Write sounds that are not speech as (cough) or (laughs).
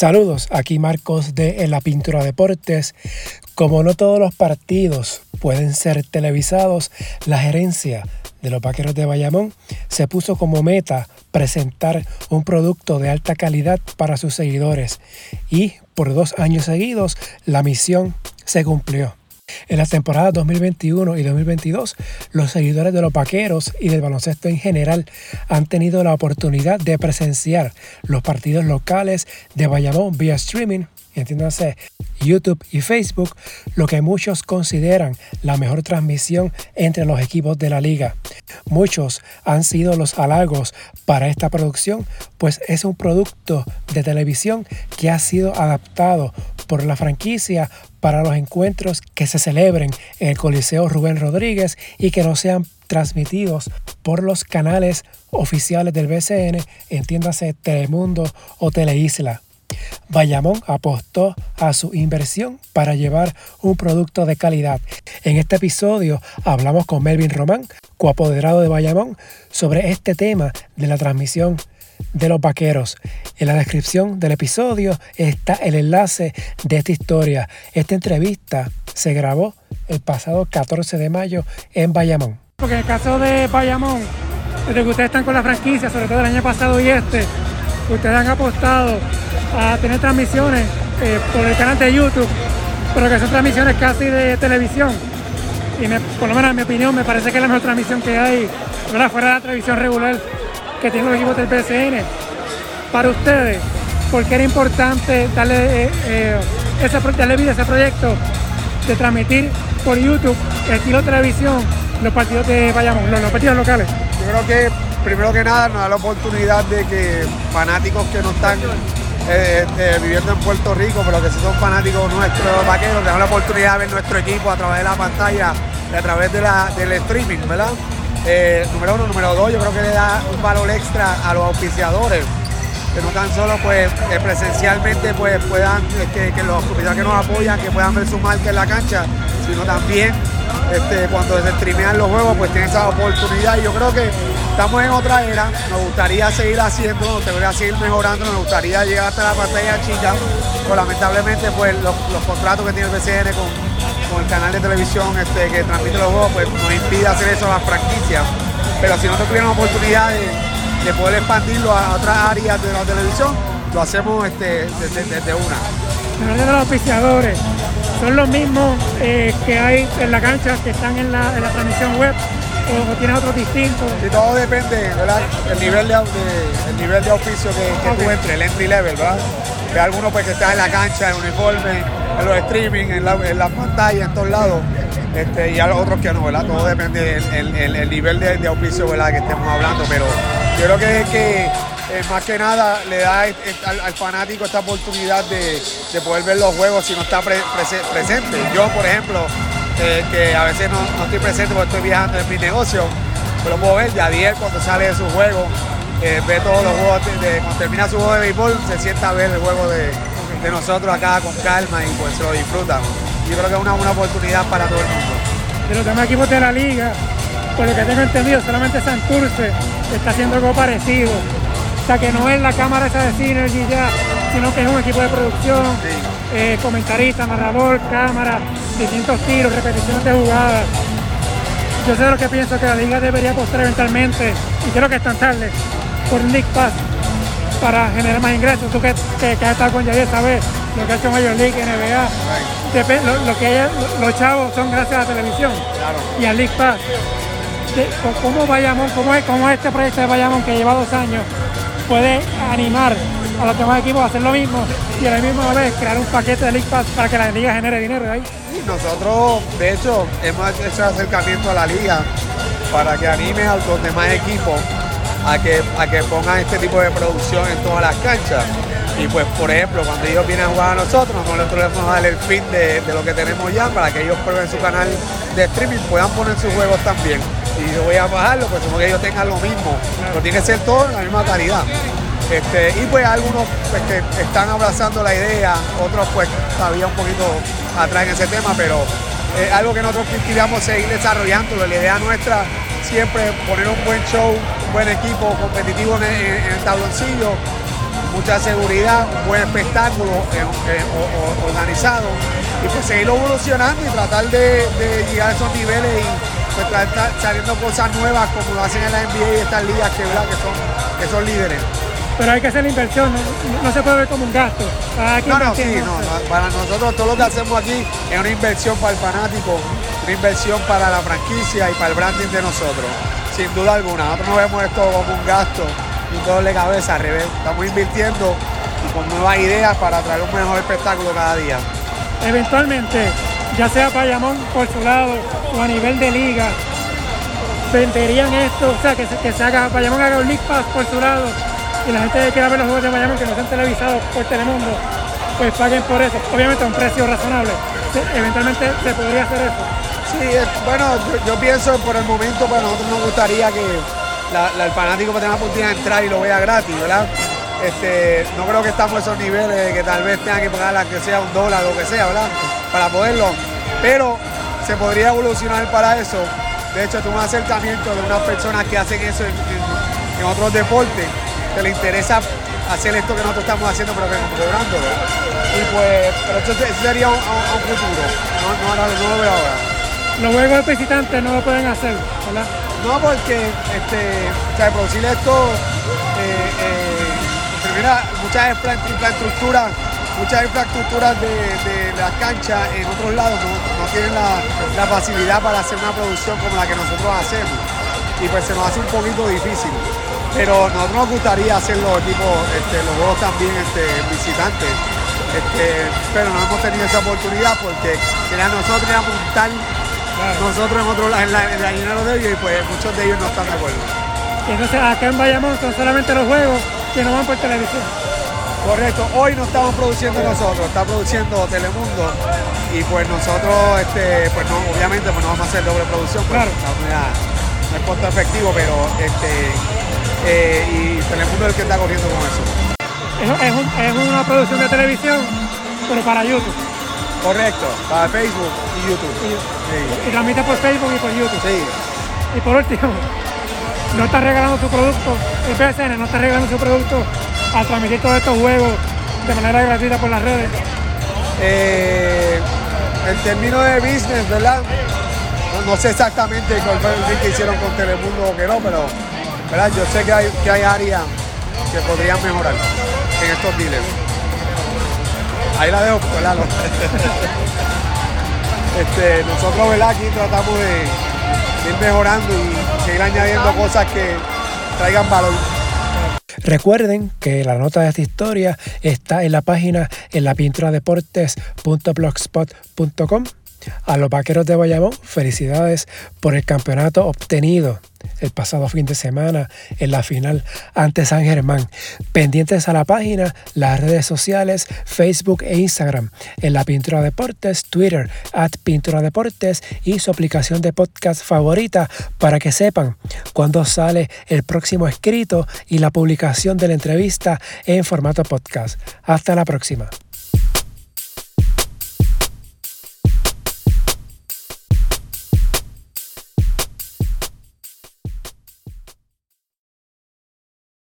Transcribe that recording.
Saludos, aquí Marcos de la Pintura Deportes. Como no todos los partidos pueden ser televisados, la gerencia de los Vaqueros de Bayamón se puso como meta presentar un producto de alta calidad para sus seguidores y por dos años seguidos la misión se cumplió. En las temporadas 2021 y 2022, los seguidores de los vaqueros y del baloncesto en general han tenido la oportunidad de presenciar los partidos locales de Bayamón vía streaming, entiéndase YouTube y Facebook, lo que muchos consideran la mejor transmisión entre los equipos de la liga. Muchos han sido los halagos para esta producción, pues es un producto de televisión que ha sido adaptado por la franquicia para los encuentros que se celebren en el Coliseo Rubén Rodríguez y que no sean transmitidos por los canales oficiales del BCN, entiéndase Telemundo o Teleisla. Bayamón apostó a su inversión para llevar un producto de calidad. En este episodio hablamos con Melvin Román, coapoderado de Bayamón, sobre este tema de la transmisión de los vaqueros. En la descripción del episodio está el enlace de esta historia. Esta entrevista se grabó el pasado 14 de mayo en Bayamón. Porque en el caso de Bayamón, desde que ustedes están con la franquicia, sobre todo el año pasado y este, ustedes han apostado a tener transmisiones eh, por el canal de YouTube, pero que son transmisiones casi de televisión. Y por lo menos en mi opinión me parece que es la mejor transmisión que hay, fuera de la televisión regular que tienen los equipos del PCN. Para ustedes, ¿por qué era importante darle, eh, eh, darle vida a ese proyecto de transmitir por YouTube, estilo televisión, los partidos de vayamos, los, partidos locales? Yo creo que primero que nada nos da la oportunidad de que fanáticos que no están eh, viviendo en Puerto Rico, pero que sí son fanáticos nuestros vaqueros, tengan la oportunidad de ver nuestro equipo a través de la pantalla a través de la, del streaming, ¿verdad? Eh, número uno, número dos, yo creo que le da un valor extra a los auspiciadores, que no tan solo pues eh, presencialmente pues puedan, eh, que, los auspiciadores que nos apoyan, que puedan ver su marca en la cancha, sino también este, cuando se streamean los juegos, pues tienen esa oportunidad. Y yo creo que estamos en otra era, nos gustaría seguir haciendo, nos gustaría seguir mejorando, nos gustaría llegar hasta la pantalla chica, pero lamentablemente pues los, contratos que tiene el BCN con el canal de televisión este, que transmite los juegos, pues nos impide hacer eso a las franquicias. Pero si nosotros tuviéramos oportunidad de, poder expandirlo a otras áreas de la televisión, lo hacemos este, desde, una. de los auspiciadores son los mismos eh, que hay en la cancha, que están en la, transmisión web, o, otros distintos. Sí, todo depende, ¿verdad? El nivel de, el nivel de auspicio que, que tú entres, el entry level, ¿verdad? Que algunos pues que están en la cancha, en uniforme, en los streaming, en la, en pantalla, en todos lados. Este, y a los otros que no, ¿verdad? Todo depende del nivel de, auspicio ¿verdad? que estemos hablando, pero yo creo que, que eh, más que nada le da al, fanático esta oportunidad de, poder ver los juegos si no está presente. Yo, por ejemplo, eh, que a veces no, estoy presente porque estoy viajando en mi negocio, pero puedo ver, Yadier cuando sale de su juego, eh, ve todos los juegos, cuando termina su juego de béisbol, se sienta a ver el juego de, de nosotros acá con calma y pues lo disfrutan. Yo creo que es una, una oportunidad para todo el mundo. De los demás equipos de la liga, por lo que tengo entendido, solamente Santurce está haciendo algo parecido. O sea, que no es la cámara esa de Synergy ya, sino que es un equipo de producción, eh, comentarista, narrador, cámara, distintos tiros, repeticiones de jugadas. Yo sé lo que pienso que la liga debería apostar eventualmente, y creo que es tan tarde, por un Pass para generar más ingresos. Tú que, que, has estado con Javier sabes lo que ha hecho Major League, NBA. lo, que los chavos son gracias a la televisión y al League Pass. ¿Cómo Bayamón, cómo, es, cómo este proyecto de Bayamón que lleva dos años puede animar a los demás equipos a hacer lo mismo y a la misma vez crear un paquete de League Pass para que la liga genere dinero ahí? Nosotros, de hecho, hemos hecho acercamiento a la liga para que anime a los demás equipos a que, a que pongan este tipo de producción en todas las canchas. Y pues, por ejemplo, cuando ellos vienen a jugar a nosotros, nosotros les vamos a dar el fin de, lo que tenemos ya para que ellos prueben su canal de streaming, puedan poner sus juegos también. Y yo voy a bajarlo, pues como que ellos tengan lo mismo. Pero tiene que ser todo en la misma calidad. Este, y pues algunos pues, que están abrazando la idea, otros pues todavía un poquito atrás en ese tema, pero es algo que nosotros queríamos seguir desarrollando. La idea nuestra siempre poner un buen show, un buen equipo competitivo en el, tabloncillo mucha seguridad, un buen espectáculo eh, eh, organizado y pues seguirlo evolucionando y tratar de, llegar a esos niveles y pues tratar, saliendo cosas nuevas como lo hacen en la NBA y estas ligas que, que, son, que son líderes pero hay que hacer la inversión, no, se puede ver como un gasto. No, no, sí, no, para nosotros todo lo que hacemos aquí es una inversión para el fanático, una inversión para la franquicia y para el branding de nosotros, sin duda alguna. Nosotros no vemos esto como un gasto, un de cabeza, al revés, estamos invirtiendo con nuevas ideas para traer un mejor espectáculo cada día. Eventualmente, ya sea Payamón por su lado o a nivel de liga, venderían esto, o sea, que se, que se haga, Bayamón haga un League Pass por su lado y la gente que quiera ver los juegos de Miami que no sean televisados por Telemundo, pues paguen por eso. Obviamente a un precio razonable. Eventualmente se podría hacer eso. Sí, bueno, yo, pienso por el momento, pues a nosotros nos gustaría que el fanático tenga la oportunidad de entrar y lo vea gratis, ¿verdad? Este, no creo que estamos a esos niveles de que tal vez tenga que pagar la que sea un dólar o lo que sea, ¿verdad? Para poderlo. Pero se podría evolucionar para eso. De hecho, tuve un acercamiento de unas personas que hacen eso en otros deportes que le interesa hacer esto que nosotros estamos haciendo, pero que cobrándolo. Y pues, pero eso, sería un, un, futuro, no, no, no, lo veo ahora. Los juegos de visitantes no lo pueden hacer, ¿verdad? No, porque este, o sea, producir esto, eh, eh, mira, muchas infraestructuras, muchas infraestructuras de, de las canchas en otros lados no, no tienen la, la, facilidad para hacer una producción como la que nosotros hacemos. Y pues se nos hace un poquito difícil. Pero nosotros nos gustaría hacer los equipos, este, los juegos también este, visitantes. Este, pero no hemos tenido esa oportunidad porque nosotros ir a montar nosotros en otro en la, en la de ellos y pues muchos de ellos no están de acuerdo. Entonces acá en Bayamón son solamente los juegos que no van por televisión. Correcto, hoy no estamos produciendo nosotros, está produciendo Telemundo y pues nosotros, este, pues no, obviamente pues no vamos a hacer doble producción, pues, claro. no es costo efectivo, pero este, eh, y Telemundo es el que está corriendo con eso. Es, una producción de televisión, pero para YouTube. Correcto, para Facebook y YouTube. Y, y transmite por Facebook y por YouTube. Sí. Y por último, (laughs) no está regalando su producto, el PSN no está regalando su producto al transmitir todos estos juegos de manera gratuita por las redes. Eh, en términos de business, ¿verdad? No, sé exactamente cuál fue el que hicieron con Telemundo o que no, pero yo sé que hay, que hay áreas que podrían mejorar en estos dealers. Ahí la dejo, ¿verdad? (laughs) este, nosotros, ¿verdad? Aquí tratamos de, ir mejorando y seguir añadiendo cosas que traigan valor. Recuerden que la nota de esta historia está en la página en la pintura deportes.blogspot.com. A los vaqueros de Bayamón, felicidades por el campeonato obtenido el pasado fin de semana en la final ante San Germán. Pendientes a la página, las redes sociales, Facebook e Instagram, en la Pintura Deportes, Twitter, at Pintura Deportes y su aplicación de podcast favorita para que sepan cuándo sale el próximo escrito y la publicación de la entrevista en formato podcast. Hasta la próxima.